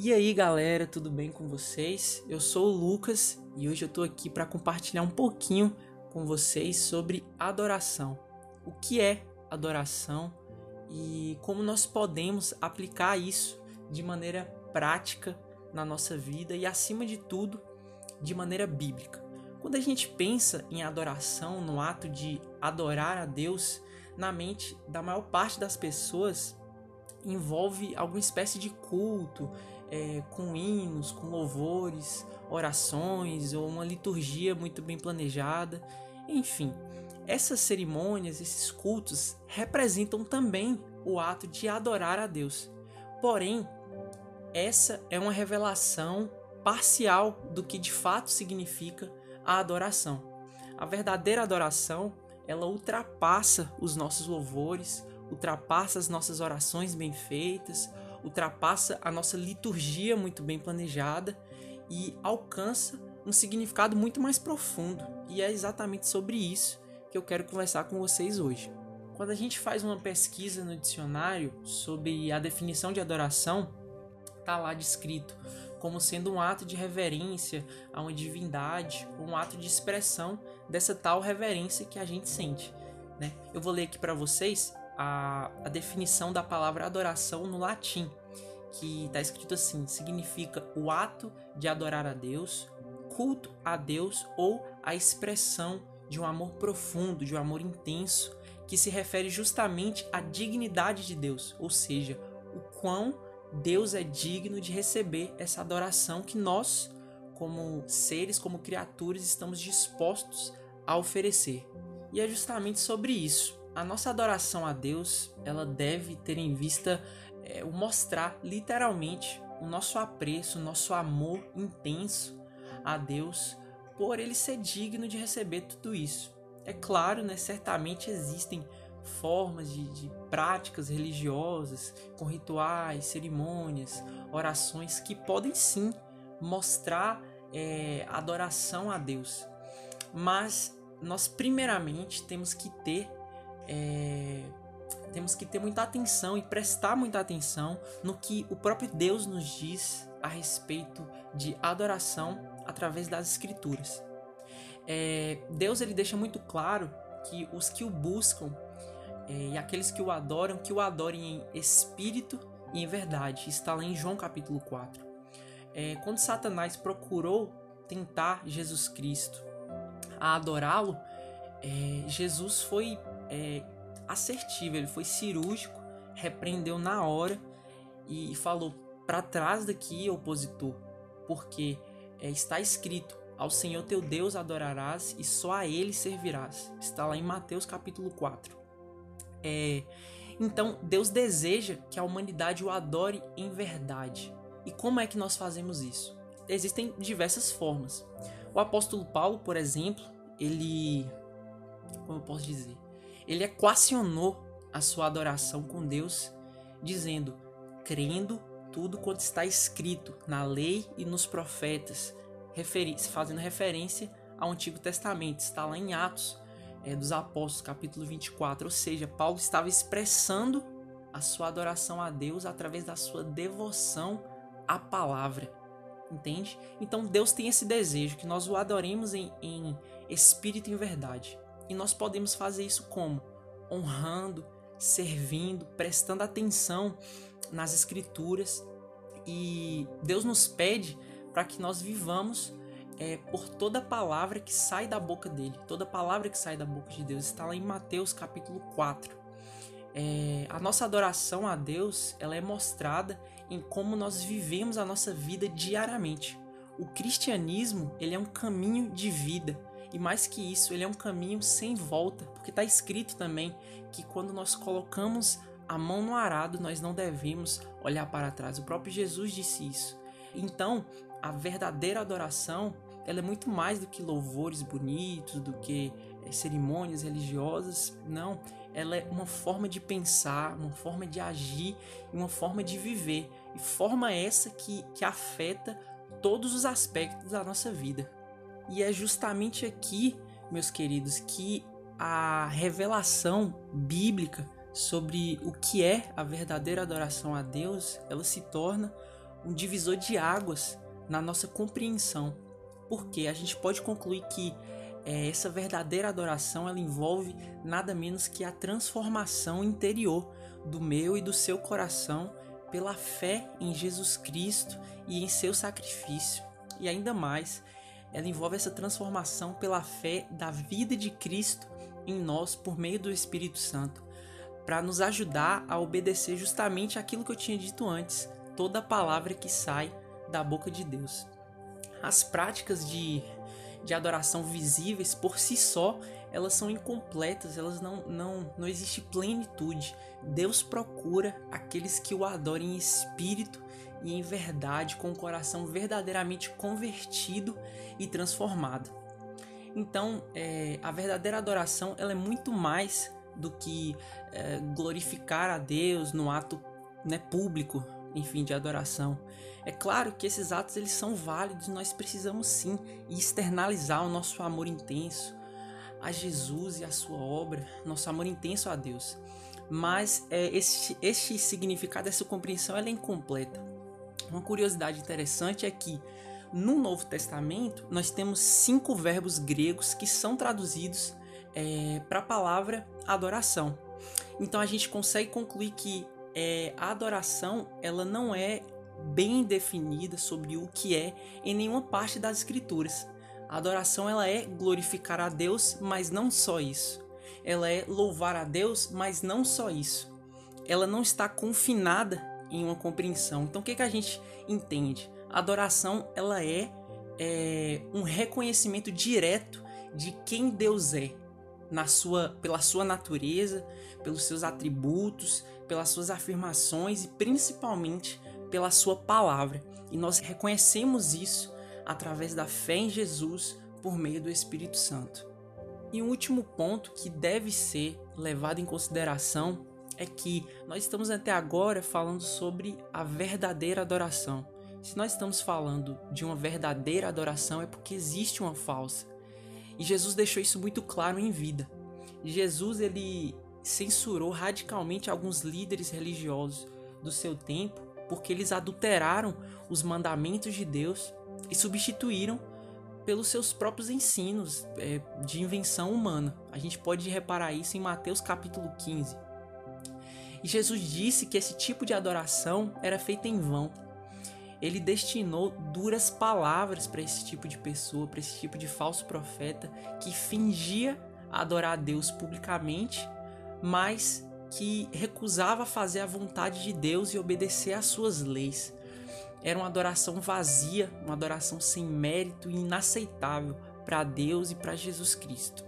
E aí, galera, tudo bem com vocês? Eu sou o Lucas e hoje eu tô aqui para compartilhar um pouquinho com vocês sobre adoração. O que é adoração e como nós podemos aplicar isso de maneira prática na nossa vida e, acima de tudo, de maneira bíblica. Quando a gente pensa em adoração, no ato de adorar a Deus, na mente da maior parte das pessoas envolve alguma espécie de culto, é, com hinos, com louvores, orações ou uma liturgia muito bem planejada. Enfim, essas cerimônias, esses cultos representam também o ato de adorar a Deus. Porém, essa é uma revelação parcial do que de fato significa a adoração. A verdadeira adoração, ela ultrapassa os nossos louvores, ultrapassa as nossas orações bem feitas, ultrapassa a nossa liturgia muito bem planejada e alcança um significado muito mais profundo. E é exatamente sobre isso que eu quero conversar com vocês hoje. Quando a gente faz uma pesquisa no dicionário sobre a definição de adoração, está lá descrito como sendo um ato de reverência a uma divindade, um ato de expressão dessa tal reverência que a gente sente. Né? Eu vou ler aqui para vocês a, a definição da palavra adoração no latim, que está escrito assim: significa o ato de adorar a Deus, culto a Deus ou a expressão de um amor profundo, de um amor intenso, que se refere justamente à dignidade de Deus, ou seja, o quão Deus é digno de receber essa adoração que nós, como seres, como criaturas, estamos dispostos a oferecer. E é justamente sobre isso a nossa adoração a Deus ela deve ter em vista é, mostrar literalmente o nosso apreço, o nosso amor intenso a Deus por ele ser digno de receber tudo isso. É claro, né, certamente existem formas de, de práticas religiosas, com rituais, cerimônias, orações que podem sim mostrar é, adoração a Deus. Mas nós primeiramente temos que ter é, temos que ter muita atenção e prestar muita atenção no que o próprio Deus nos diz a respeito de adoração através das Escrituras. É, Deus ele deixa muito claro que os que o buscam é, e aqueles que o adoram, que o adorem em espírito e em verdade. Está lá em João capítulo 4. É, quando Satanás procurou tentar Jesus Cristo a adorá-lo, é, Jesus foi é, assertivo, ele foi cirúrgico, repreendeu na hora e falou para trás daqui, opositor, porque é, está escrito: ao Senhor teu Deus adorarás e só a Ele servirás. Está lá em Mateus capítulo 4. É, então, Deus deseja que a humanidade o adore em verdade. E como é que nós fazemos isso? Existem diversas formas. O apóstolo Paulo, por exemplo, ele. Como eu posso dizer? Ele equacionou a sua adoração com Deus, dizendo: crendo tudo quanto está escrito na lei e nos profetas, fazendo referência ao Antigo Testamento. Está lá em Atos é, dos Apóstolos, capítulo 24. Ou seja, Paulo estava expressando a sua adoração a Deus através da sua devoção à palavra. Entende? Então Deus tem esse desejo que nós o adoremos em, em espírito e em verdade. E nós podemos fazer isso como? Honrando, servindo, prestando atenção nas Escrituras. E Deus nos pede para que nós vivamos é, por toda palavra que sai da boca dele. Toda palavra que sai da boca de Deus está lá em Mateus capítulo 4. É, a nossa adoração a Deus ela é mostrada em como nós vivemos a nossa vida diariamente. O cristianismo ele é um caminho de vida e mais que isso, ele é um caminho sem volta, porque está escrito também que quando nós colocamos a mão no arado, nós não devemos olhar para trás. O próprio Jesus disse isso. Então, a verdadeira adoração, ela é muito mais do que louvores bonitos, do que é, cerimônias religiosas. Não, ela é uma forma de pensar, uma forma de agir, uma forma de viver. E forma essa que, que afeta todos os aspectos da nossa vida. E é justamente aqui, meus queridos, que a revelação bíblica sobre o que é a verdadeira adoração a Deus, ela se torna um divisor de águas na nossa compreensão, porque a gente pode concluir que é, essa verdadeira adoração ela envolve nada menos que a transformação interior do meu e do seu coração pela fé em Jesus Cristo e em seu sacrifício. E ainda mais, ela envolve essa transformação pela fé da vida de Cristo em nós por meio do Espírito Santo, para nos ajudar a obedecer justamente aquilo que eu tinha dito antes, toda palavra que sai da boca de Deus. As práticas de, de adoração visíveis por si só, elas são incompletas, elas não, não, não existe plenitude. Deus procura aqueles que o adorem em espírito e em verdade, com o coração verdadeiramente convertido e transformado. Então, é, a verdadeira adoração ela é muito mais do que é, glorificar a Deus no ato né, público, enfim, de adoração. É claro que esses atos eles são válidos, nós precisamos sim externalizar o nosso amor intenso a Jesus e a sua obra, nosso amor intenso a Deus. Mas é, este, este significado, essa compreensão, ela é incompleta. Uma curiosidade interessante é que no Novo Testamento nós temos cinco verbos gregos que são traduzidos é, para a palavra adoração. Então a gente consegue concluir que é, a adoração ela não é bem definida sobre o que é em nenhuma parte das escrituras. A adoração ela é glorificar a Deus, mas não só isso. Ela é louvar a Deus, mas não só isso. Ela não está confinada em uma compreensão. Então o que, que a gente entende? A adoração ela é, é um reconhecimento direto de quem Deus é, na sua, pela sua natureza, pelos seus atributos, pelas suas afirmações e principalmente pela sua palavra. E nós reconhecemos isso através da fé em Jesus por meio do Espírito Santo. E um último ponto que deve ser levado em consideração é que nós estamos até agora falando sobre a verdadeira adoração. Se nós estamos falando de uma verdadeira adoração é porque existe uma falsa. E Jesus deixou isso muito claro em vida. Jesus ele censurou radicalmente alguns líderes religiosos do seu tempo porque eles adulteraram os mandamentos de Deus e substituíram pelos seus próprios ensinos é, de invenção humana. A gente pode reparar isso em Mateus capítulo 15. E Jesus disse que esse tipo de adoração era feita em vão. Ele destinou duras palavras para esse tipo de pessoa, para esse tipo de falso profeta que fingia adorar a Deus publicamente, mas que recusava fazer a vontade de Deus e obedecer às suas leis. Era uma adoração vazia, uma adoração sem mérito e inaceitável para Deus e para Jesus Cristo.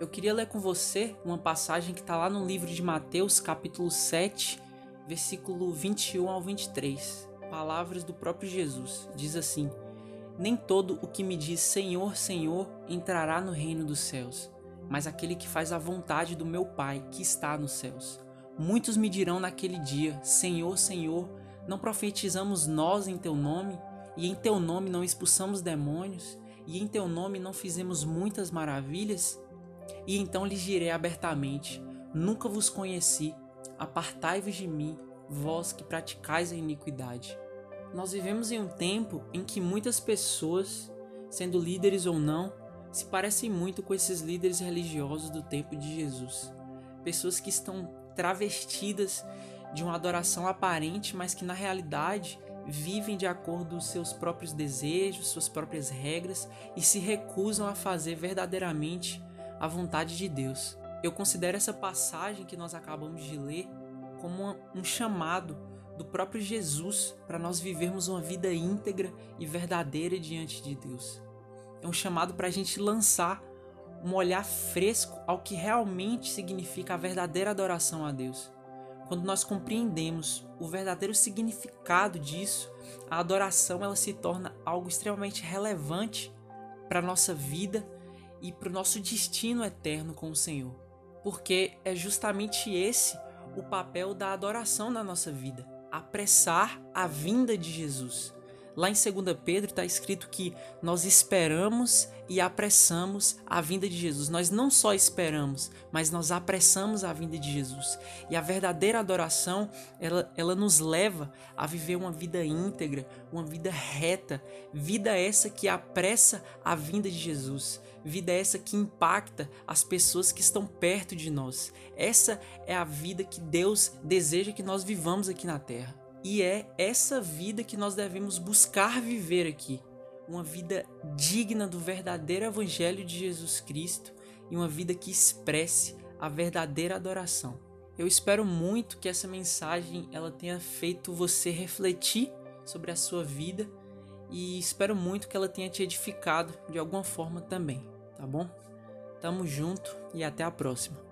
Eu queria ler com você uma passagem que está lá no livro de Mateus, capítulo 7, versículo 21 ao 23. Palavras do próprio Jesus. Diz assim: Nem todo o que me diz Senhor, Senhor entrará no reino dos céus mas aquele que faz a vontade do meu Pai que está nos céus. Muitos me dirão naquele dia: Senhor, Senhor, não profetizamos nós em teu nome, e em teu nome não expulsamos demônios, e em teu nome não fizemos muitas maravilhas? E então lhes direi abertamente: Nunca vos conheci, apartai-vos de mim, vós que praticais a iniquidade. Nós vivemos em um tempo em que muitas pessoas, sendo líderes ou não, se parecem muito com esses líderes religiosos do tempo de Jesus. Pessoas que estão travestidas de uma adoração aparente, mas que na realidade vivem de acordo com seus próprios desejos, suas próprias regras e se recusam a fazer verdadeiramente a vontade de Deus. Eu considero essa passagem que nós acabamos de ler como um chamado do próprio Jesus para nós vivermos uma vida íntegra e verdadeira diante de Deus é um chamado para a gente lançar um olhar fresco ao que realmente significa a verdadeira adoração a Deus. Quando nós compreendemos o verdadeiro significado disso, a adoração ela se torna algo extremamente relevante para a nossa vida e para o nosso destino eterno com o Senhor. Porque é justamente esse o papel da adoração na nossa vida apressar a vinda de Jesus Lá em 2 Pedro está escrito que nós esperamos e apressamos a vinda de Jesus. Nós não só esperamos, mas nós apressamos a vinda de Jesus. E a verdadeira adoração, ela, ela nos leva a viver uma vida íntegra, uma vida reta, vida essa que apressa a vinda de Jesus, vida essa que impacta as pessoas que estão perto de nós. Essa é a vida que Deus deseja que nós vivamos aqui na terra. E é essa vida que nós devemos buscar viver aqui. Uma vida digna do verdadeiro Evangelho de Jesus Cristo e uma vida que expresse a verdadeira adoração. Eu espero muito que essa mensagem ela tenha feito você refletir sobre a sua vida e espero muito que ela tenha te edificado de alguma forma também, tá bom? Tamo junto e até a próxima.